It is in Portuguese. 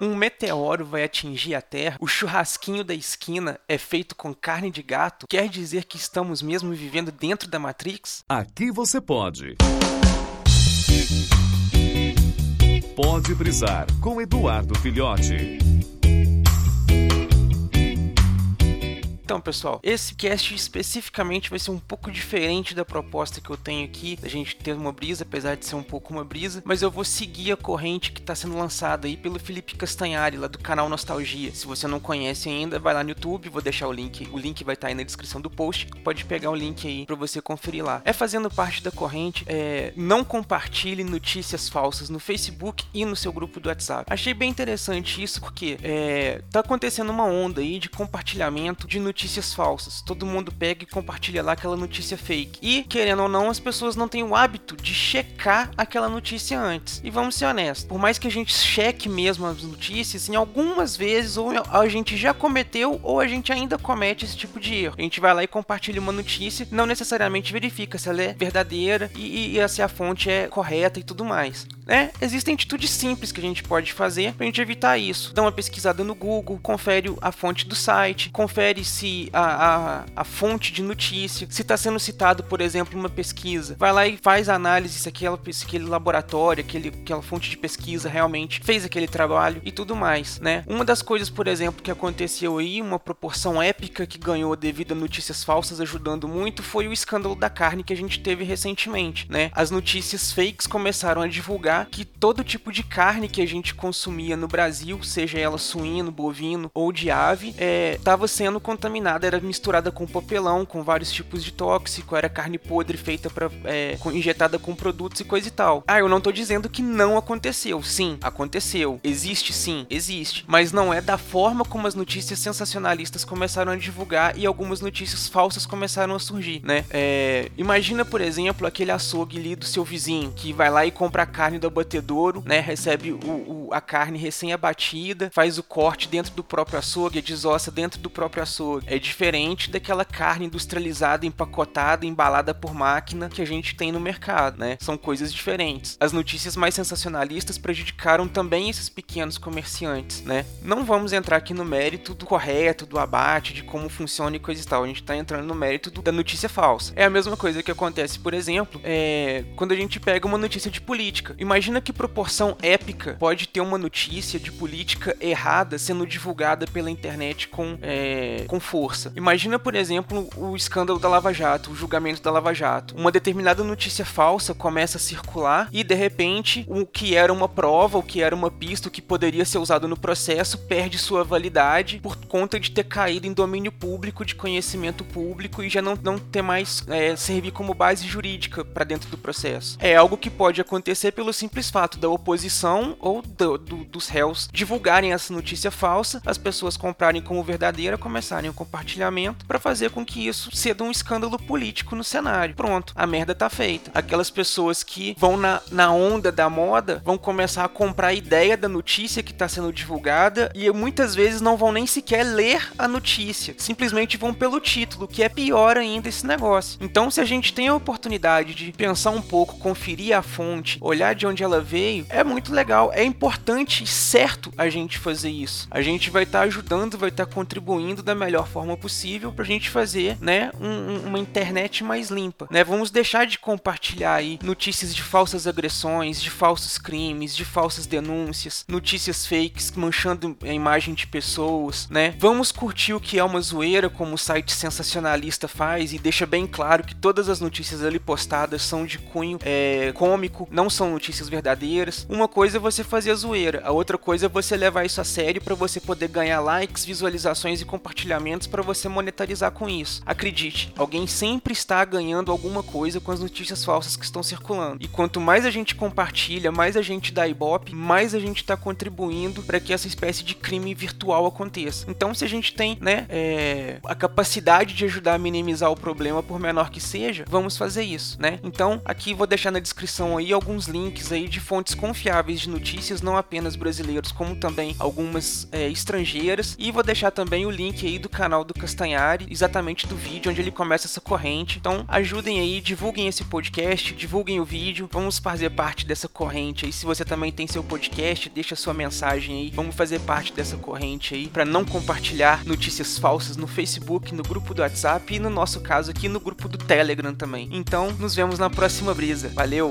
Um meteoro vai atingir a Terra, o churrasquinho da esquina é feito com carne de gato, quer dizer que estamos mesmo vivendo dentro da Matrix? Aqui você pode. Pode brisar com Eduardo Filhote. Então, pessoal, esse cast especificamente vai ser um pouco diferente da proposta que eu tenho aqui, da gente ter uma brisa, apesar de ser um pouco uma brisa, mas eu vou seguir a corrente que está sendo lançada aí pelo Felipe Castanhari, lá do canal Nostalgia. Se você não conhece ainda, vai lá no YouTube, vou deixar o link, o link vai estar tá aí na descrição do post, pode pegar o link aí para você conferir lá. É fazendo parte da corrente, é, não compartilhe notícias falsas no Facebook e no seu grupo do WhatsApp. Achei bem interessante isso porque é, tá acontecendo uma onda aí de compartilhamento de notícias notícias falsas. Todo mundo pega e compartilha lá aquela notícia fake. E, querendo ou não, as pessoas não têm o hábito de checar aquela notícia antes. E vamos ser honestos, por mais que a gente cheque mesmo as notícias, em algumas vezes ou a gente já cometeu ou a gente ainda comete esse tipo de erro. A gente vai lá e compartilha uma notícia, não necessariamente verifica se ela é verdadeira e, e se a fonte é correta e tudo mais. Né? Existem atitudes simples que a gente pode fazer para a gente evitar isso. Dá uma pesquisada no Google, confere a fonte do site, confere se a, a, a fonte de notícia, se está sendo citado, por exemplo, uma pesquisa, vai lá e faz a análise se, aquela, se aquele laboratório, aquele, aquela fonte de pesquisa realmente fez aquele trabalho e tudo mais, né? Uma das coisas, por exemplo, que aconteceu aí, uma proporção épica que ganhou devido a notícias falsas ajudando muito, foi o escândalo da carne que a gente teve recentemente, né? As notícias fakes começaram a divulgar que todo tipo de carne que a gente consumia no Brasil, seja ela suíno, bovino ou de ave, estava é, sendo contaminada contaminada, era misturada com papelão, com vários tipos de tóxico, era carne podre feita para é, injetada com produtos e coisa e tal. Ah, eu não tô dizendo que não aconteceu. Sim, aconteceu. Existe sim, existe. Mas não é da forma como as notícias sensacionalistas começaram a divulgar e algumas notícias falsas começaram a surgir, né? É, imagina, por exemplo, aquele açougue ali do seu vizinho que vai lá e compra a carne do abatedouro, né? Recebe o, o, a carne recém-abatida, faz o corte dentro do próprio açougue, desossa dentro do próprio açougue é diferente daquela carne industrializada, empacotada, embalada por máquina que a gente tem no mercado, né? São coisas diferentes. As notícias mais sensacionalistas prejudicaram também esses pequenos comerciantes, né? Não vamos entrar aqui no mérito do correto, do abate, de como funciona e coisa e tal. A gente tá entrando no mérito do, da notícia falsa. É a mesma coisa que acontece, por exemplo, é, quando a gente pega uma notícia de política. Imagina que proporção épica pode ter uma notícia de política errada sendo divulgada pela internet com, é, com força. Imagina, por exemplo, o escândalo da Lava Jato, o julgamento da Lava Jato. Uma determinada notícia falsa começa a circular e de repente o que era uma prova, o que era uma pista, o que poderia ser usado no processo perde sua validade por conta de ter caído em domínio público, de conhecimento público e já não, não ter mais é, servir como base jurídica para dentro do processo. É algo que pode acontecer pelo simples fato da oposição ou do, do, dos réus divulgarem essa notícia falsa, as pessoas comprarem como verdadeira, começarem a compartilhamento para fazer com que isso ceda um escândalo político no cenário. Pronto, a merda tá feita. Aquelas pessoas que vão na, na onda da moda vão começar a comprar a ideia da notícia que está sendo divulgada e muitas vezes não vão nem sequer ler a notícia, simplesmente vão pelo título, que é pior ainda esse negócio. Então, se a gente tem a oportunidade de pensar um pouco, conferir a fonte, olhar de onde ela veio, é muito legal, é importante e certo a gente fazer isso. A gente vai estar tá ajudando, vai estar tá contribuindo da melhor forma possível para a gente fazer, né, um, uma internet mais limpa, né? Vamos deixar de compartilhar aí notícias de falsas agressões, de falsos crimes, de falsas denúncias, notícias fakes manchando a imagem de pessoas, né? Vamos curtir o que é uma zoeira, como o site sensacionalista faz e deixa bem claro que todas as notícias ali postadas são de cunho é, cômico, não são notícias verdadeiras. Uma coisa é você fazer zoeira, a outra coisa é você levar isso a sério para você poder ganhar likes, visualizações e compartilhamentos para você monetarizar com isso. Acredite, alguém sempre está ganhando alguma coisa com as notícias falsas que estão circulando. E quanto mais a gente compartilha, mais a gente dá ibope, mais a gente está contribuindo para que essa espécie de crime virtual aconteça. Então, se a gente tem, né, é, a capacidade de ajudar a minimizar o problema, por menor que seja, vamos fazer isso, né? Então, aqui vou deixar na descrição aí alguns links aí de fontes confiáveis de notícias, não apenas brasileiros, como também algumas é, estrangeiras. E vou deixar também o link aí do canal do Castanhari, exatamente do vídeo onde ele começa essa corrente. Então ajudem aí, divulguem esse podcast, divulguem o vídeo, vamos fazer parte dessa corrente aí. Se você também tem seu podcast, deixa sua mensagem aí, vamos fazer parte dessa corrente aí para não compartilhar notícias falsas no Facebook, no grupo do WhatsApp e no nosso caso aqui no grupo do Telegram também. Então, nos vemos na próxima brisa. Valeu!